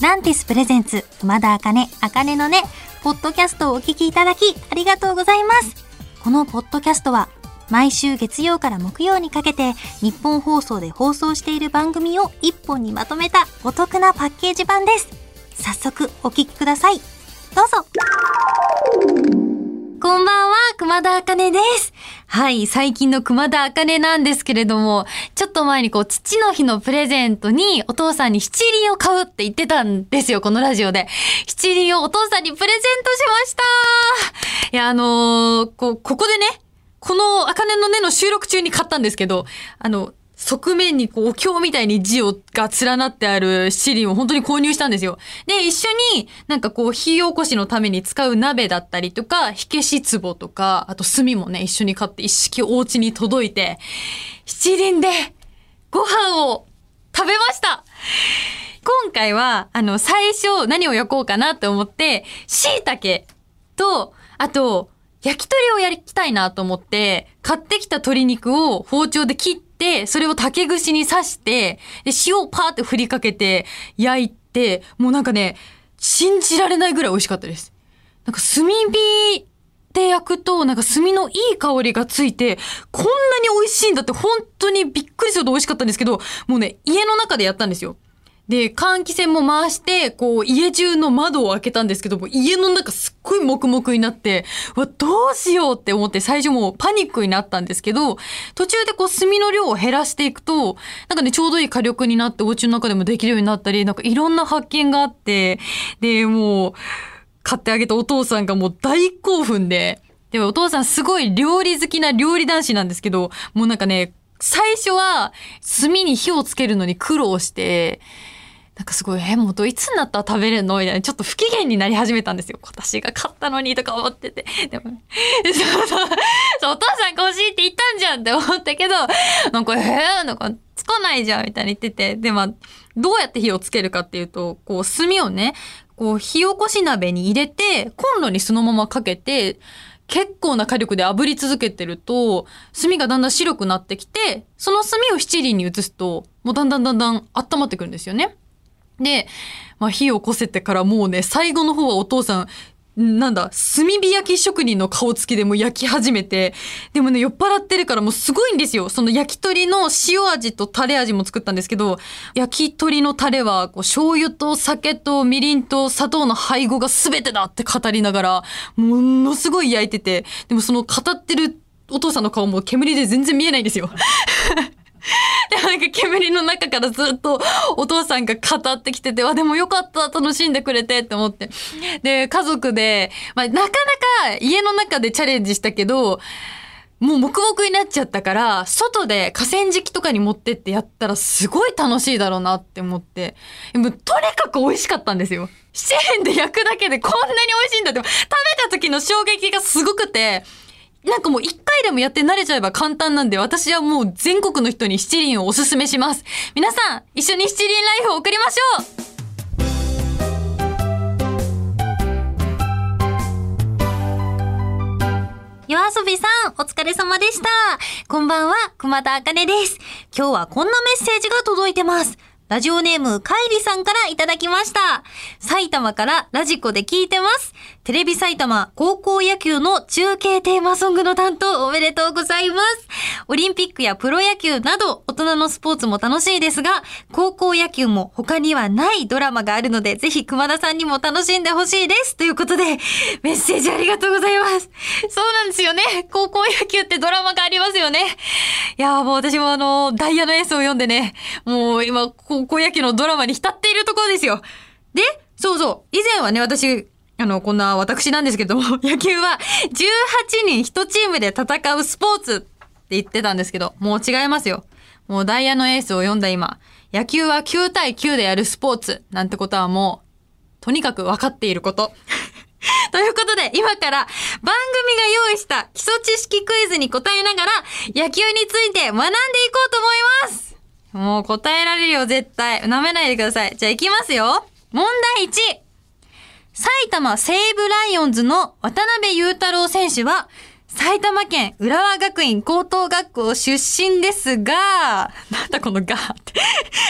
ランティスプレゼンツ、熊田茜、茜のね、ポッドキャストをお聞きいただき、ありがとうございます。このポッドキャストは、毎週月曜から木曜にかけて、日本放送で放送している番組を一本にまとめたお得なパッケージ版です。早速、お聞きください。どうぞ。こんばんは、熊田茜です。はい、最近の熊田茜なんですけれども、ちょっと前にこう、父の日のプレゼントにお父さんに七輪を買うって言ってたんですよ、このラジオで。七輪をお父さんにプレゼントしましたいや、あのーこう、ここでね、この茜の根の収録中に買ったんですけど、あの、側面にこう、お経みたいに字をが連なってある七輪を本当に購入したんですよ。で、一緒になんかこう、火起こしのために使う鍋だったりとか、火消し壺とか、あと炭もね、一緒に買って一式お家に届いて、七輪でご飯を食べました今回は、あの、最初何を焼こうかなって思って、椎茸と、あと、焼き鳥をやりたいなと思って、買ってきた鶏肉を包丁で切って、それを竹串に刺して、で、塩をパーって振りかけて焼いて、もうなんかね、信じられないぐらい美味しかったです。なんか炭火で焼くと、なんか炭のいい香りがついて、こんなに美味しいんだって本当にびっくりするほど美味しかったんですけど、もうね、家の中でやったんですよ。で、換気扇も回して、こう、家中の窓を開けたんですけども、家の中すっごい黙々になって、わ、どうしようって思って最初もうパニックになったんですけど、途中でこう、炭の量を減らしていくと、なんかね、ちょうどいい火力になって、お家の中でもできるようになったり、なんかいろんな発見があって、で、もう、買ってあげたお父さんがもう大興奮で、でもお父さんすごい料理好きな料理男子なんですけど、もうなんかね、最初は炭に火をつけるのに苦労して、なんかすごい、え、もうどいつになったら食べれるの？みたいな、ちょっと不機嫌になり始めたんですよ。私が買ったのにとか思ってて。でも、そうそうそう、お父さんが欲しいって言ったんじゃんって思ったけど、なんか、えー、なんか、つかないじゃんみたいに言ってて。で、まあ、どうやって火をつけるかっていうと、こう、炭をね、こう、火起こし鍋に入れて、コンロにそのままかけて、結構な火力で炙り続けてると、炭がだんだん白くなってきて、その炭を七輪に移すと、もうだんだんだんだん温まってくるんですよね。で、まあ、火を起こせてからもうね、最後の方はお父さん、なんだ、炭火焼き職人の顔つきでも焼き始めて、でもね、酔っ払ってるからもうすごいんですよ。その焼き鳥の塩味とタレ味も作ったんですけど、焼き鳥のタレは、こう、醤油と酒とみりんと砂糖の配合が全てだって語りながら、ものすごい焼いてて、でもその語ってるお父さんの顔も煙で全然見えないんですよ。でなんか煙の中からずっとお父さんが語ってきてて、あ、でもよかった、楽しんでくれてって思って。で、家族で、まあ、なかなか家の中でチャレンジしたけど、もう黙々になっちゃったから、外で河川敷とかに持ってってやったらすごい楽しいだろうなって思って。もとにかく美味しかったんですよ。七円で焼くだけでこんなに美味しいんだって。食べた時の衝撃がすごくて、なんかもう一回でもやって慣れちゃえば簡単なんで、私はもう全国の人に七輪をおすすめします。皆さん、一緒に七輪ライフを送りましょう夜遊びさん、お疲れ様でした。こんばんは、熊田茜です。今日はこんなメッセージが届いてます。ラジオネーム、カイリさんからいただきました。埼玉からラジコで聞いてます。テレビ埼玉高校野球の中継テーマソングの担当おめでとうございます。オリンピックやプロ野球など大人のスポーツも楽しいですが、高校野球も他にはないドラマがあるので、ぜひ熊田さんにも楽しんでほしいです。ということで、メッセージありがとうございます。そうなんですよね。高校野球ってドラマがあります。いやーもう私もあの、ダイヤのエースを読んでね、もう今、高校野球のドラマに浸っているところですよ。で、そうそう、以前はね、私、あの、こんな私なんですけども、野球は18人1チームで戦うスポーツって言ってたんですけど、もう違いますよ。もうダイヤのエースを読んだ今、野球は9対9でやるスポーツなんてことはもう、とにかく分かっていること。ということで、今から番組が用意した基礎知識クイズに答えながら、野球について学んでいこうと思いますもう答えられるよ、絶対。舐めないでください。じゃあ行きますよ。問題1。埼玉西武ライオンズの渡辺裕太郎選手は、埼玉県浦和学院高等学校出身ですが、なんだこのがって。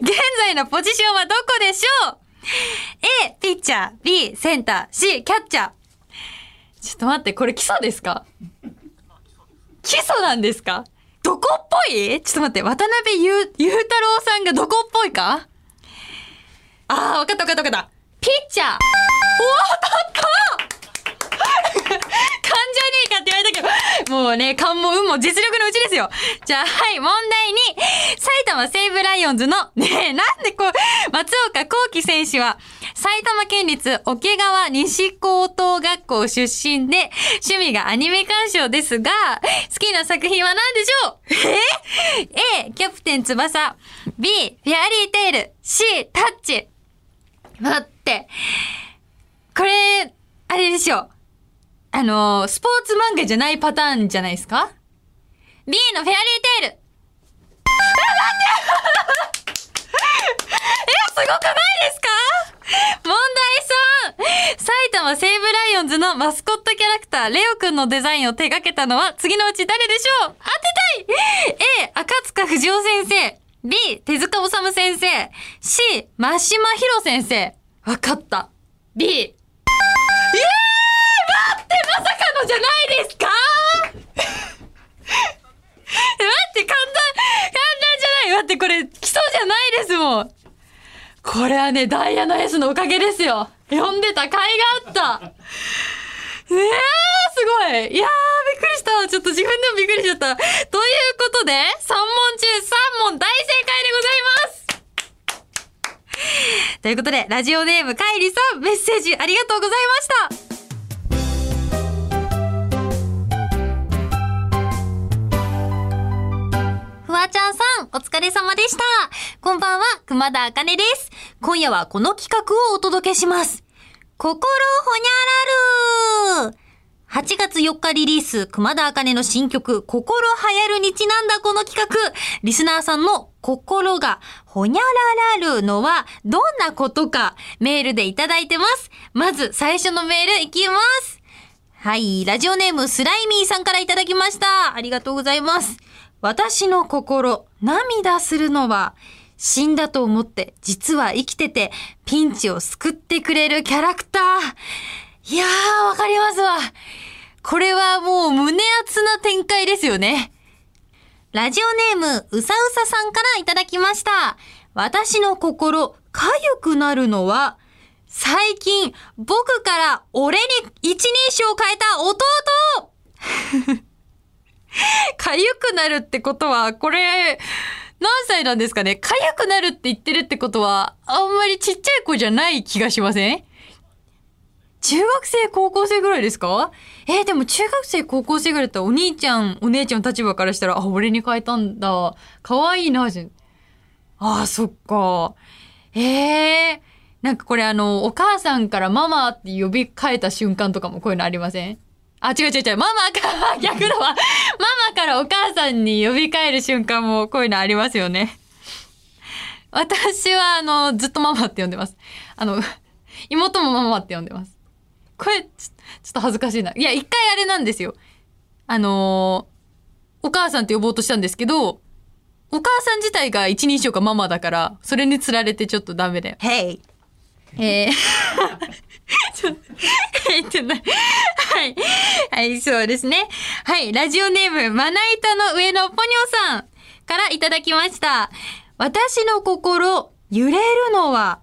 現在のポジションはどこでしょう？A、ピッチャー。B、センター。C、キャッチャー。ちょっと待って、これ基礎ですか？基礎なんですか？どこっぽい？ちょっと待って、渡辺ゆゆうたろうさんがどこっぽいか？あー、わかったわかったわかった。ピッチャー。おー、当たっ！たって言われたけど、もうね、勘も運も実力のうちですよ。じゃあ、はい、問題に、埼玉西武ライオンズの、ねえ、なんでこう、松岡幸輝選手は、埼玉県立桶川西高等学校出身で、趣味がアニメ鑑賞ですが、好きな作品は何でしょう？え ?A、キャプテン翼。B、フェアリーテイル。C、タッチ。待って。これ、あれでしょう。あのー、スポーツ漫画じゃないパターンじゃないですか ?B のフェアリーテイル。え、待ってえ、すごくないですか？問題3埼玉西武ライオンズのマスコットキャラクター、レオくんのデザインを手掛けたのは次のうち誰でしょう？当てたい !A、赤塚不二夫先生。B、手塚治虫先生。C、真島博先生。わかった。B。じゃないですか？え待って、簡単、簡単じゃない。待って、これ、基礎じゃないですもん。これはね、ダイヤの S のおかげですよ。読んでた甲斐があった。えー、すごい。いやー、びっくりした。ちょっと自分でもびっくりしちゃった。ということで、3問中3問大正解でございます。ということで、ラジオネーム、かいりさん、メッセージありがとうございました。フワちゃんさん、お疲れ様でした。こんばんは、熊田あかねです。今夜はこの企画をお届けします。心ほにゃらる8月4日リリース、熊田茜の新曲、心流行るにちなんだこの企画。リスナーさんの心がほにゃららるのはどんなことかメールでいただいてます。まず最初のメールいきます。はい、ラジオネームスライミーさんからいただきました。ありがとうございます。私の心、涙するのは、死んだと思って、実は生きてて、ピンチを救ってくれるキャラクター。いやー、わかりますわ。これはもう胸熱な展開ですよね。ラジオネーム、うさうささんからいただきました。私の心、かゆくなるのは、最近、僕から俺に一人称を変えた弟 かゆくなるってことは、これ、何歳なんですかね？かゆくなるって言ってるってことは、あんまりちっちゃい子じゃない気がしません？中学生、高校生ぐらいですか？えーでも中学生、高校生ぐらいだったらお兄ちゃん、お姉ちゃんの立場からしたら、あ、俺に変えたんだ。可愛いな、じゃん。あ、そっか。ええなんかこれあの、お母さんからママって呼び替えた瞬間とかもこういうのありません？あ、違う違う違う。ママから、逆だわ。ママからお母さんに呼び替える瞬間もこういうのありますよね。私はあの、ずっとママって呼んでます。あの、妹もママって呼んでます。これ、ちょちょっと恥ずかしいな。いや、一回あれなんですよ。あのーお母さんって呼ぼうとしたんですけど、お母さん自体が一人称がママだから、それにつられてちょっとダメだよ。Hey! えー、ちょっと、言ってない。はい。はい、そうですね。はい、ラジオネーム、まな板の上のポニョさんからいただきました。私の心、揺れるのは、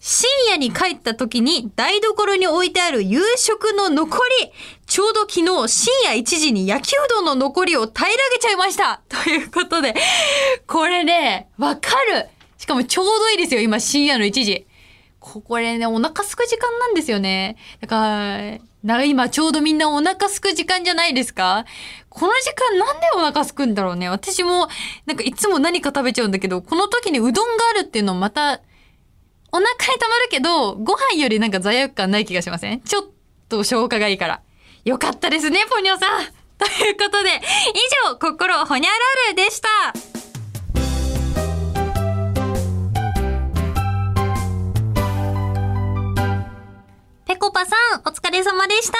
深夜に帰った時に台所に置いてある夕食の残り、ちょうど昨日深夜1時に焼きうどんの残りを平らげちゃいましたということで、これね、わかるしかもちょうどいいですよ、今深夜の1時。ここれね、お腹すく時間なんですよね。だから、な今ちょうどみんなお腹すく時間じゃないですか？この時間なんでお腹すくんだろうね？私も、なんかいつも何か食べちゃうんだけど、この時にうどんがあるっていうのまた、お腹に溜まるけど、ご飯よりなんか罪悪感ない気がしません？ちょっと消化がいいから。よかったですね、ポニョさんということで、以上、心ほにゃらるでした。コパさん、お疲れ様でした。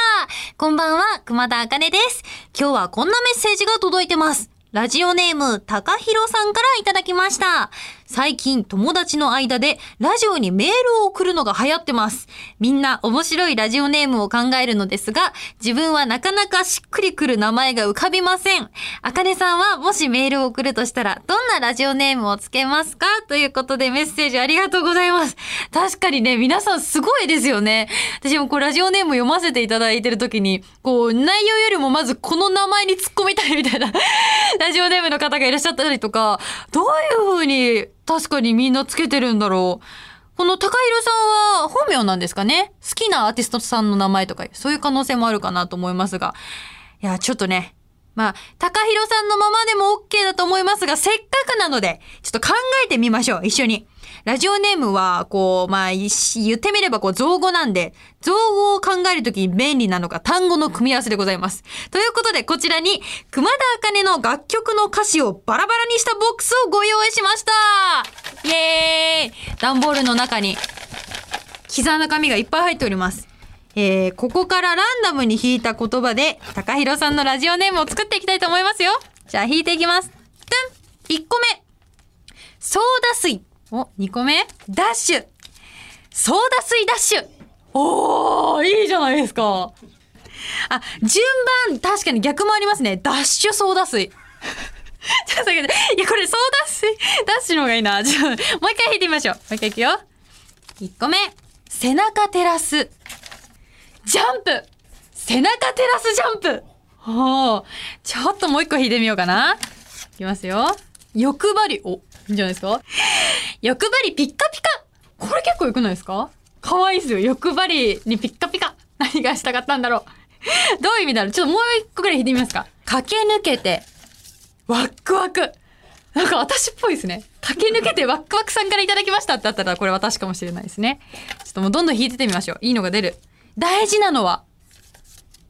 こんばんは、熊田あかねです。今日はこんなメッセージが届いてます。ラジオネーム、たかひろさんからいただきました。最近友達の間でラジオにメールを送るのが流行ってます。みんな面白いラジオネームを考えるのですが、自分はなかなかしっくりくる名前が浮かびません。あかねさんはもしメールを送るとしたら、どんなラジオネームをつけますか？ということでメッセージありがとうございます。確かにね、皆さんすごいですよね。私もこうラジオネーム読ませていただいてる時に、こう内容よりもまずこの名前に突っ込みたいみたいな ラジオネームの方がいらっしゃったりとか、どういう風に確かにみんなつけてるんだろう。この高弘さんは本名なんですかね？好きなアーティストさんの名前とか、そういう可能性もあるかなと思いますが。いや、ちょっとね、まあ、高弘さんのままでも OK だと思いますが、せっかくなので、ちょっと考えてみましょう、一緒に。ラジオネームは、こう、まあ、言ってみれば、こう、造語なんで、造語を考えるときに便利なのが単語の組み合わせでございます。ということで、こちらに、熊田茜の楽曲の歌詞をバラバラにしたボックスをご用意しましたイエーイ段ボールの中に、刻んだ紙がいっぱい入っております。えー、ここからランダムに引いた言葉で、高弘さんのラジオネームを作っていきたいと思いますよ。じゃあ引いていきます。トゥン !1 個目。ソーダ水。お、2個目ダッシュソーダ水ダッシュおー、いいじゃないですか。あ、順番、確かに逆もありますね。ダッシュソーダ水。ちょっと待って、いや、これソーダ水、ダッシュの方がいいな。ちょもう一回引いてみましょう。もう一回いくよ。1個目。背中照らす。ジャンプ背中照らすジャンプほう。ちょっともう一個引いてみようかな。いきますよ。欲張り、お、いいんじゃないですか？欲張りピッカピカこれ結構良くないですか？可愛いいですよ。欲張りにピッカピカ。何がしたかったんだろう。どういう意味だろう？ちょっともう一個ぐらい引いてみますか。駆け抜けて、ワックワク。なんか私っぽいですね。駆け抜けてワックワクさんからいただきましたってあったらこれ私かもしれないですね。ちょっともうどんどん引いててみましょう。いいのが出る。大事なのは、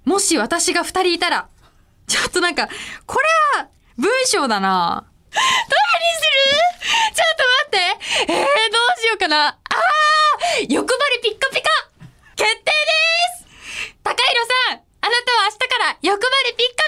もし私が二人いたら、ちょっとなんか、これは文章だな。どれにする？ちょっと待って。えー、どうしようかな。あー欲張りピッカピカ。決定です。高弘さんあなたは明日から欲張りピッカ。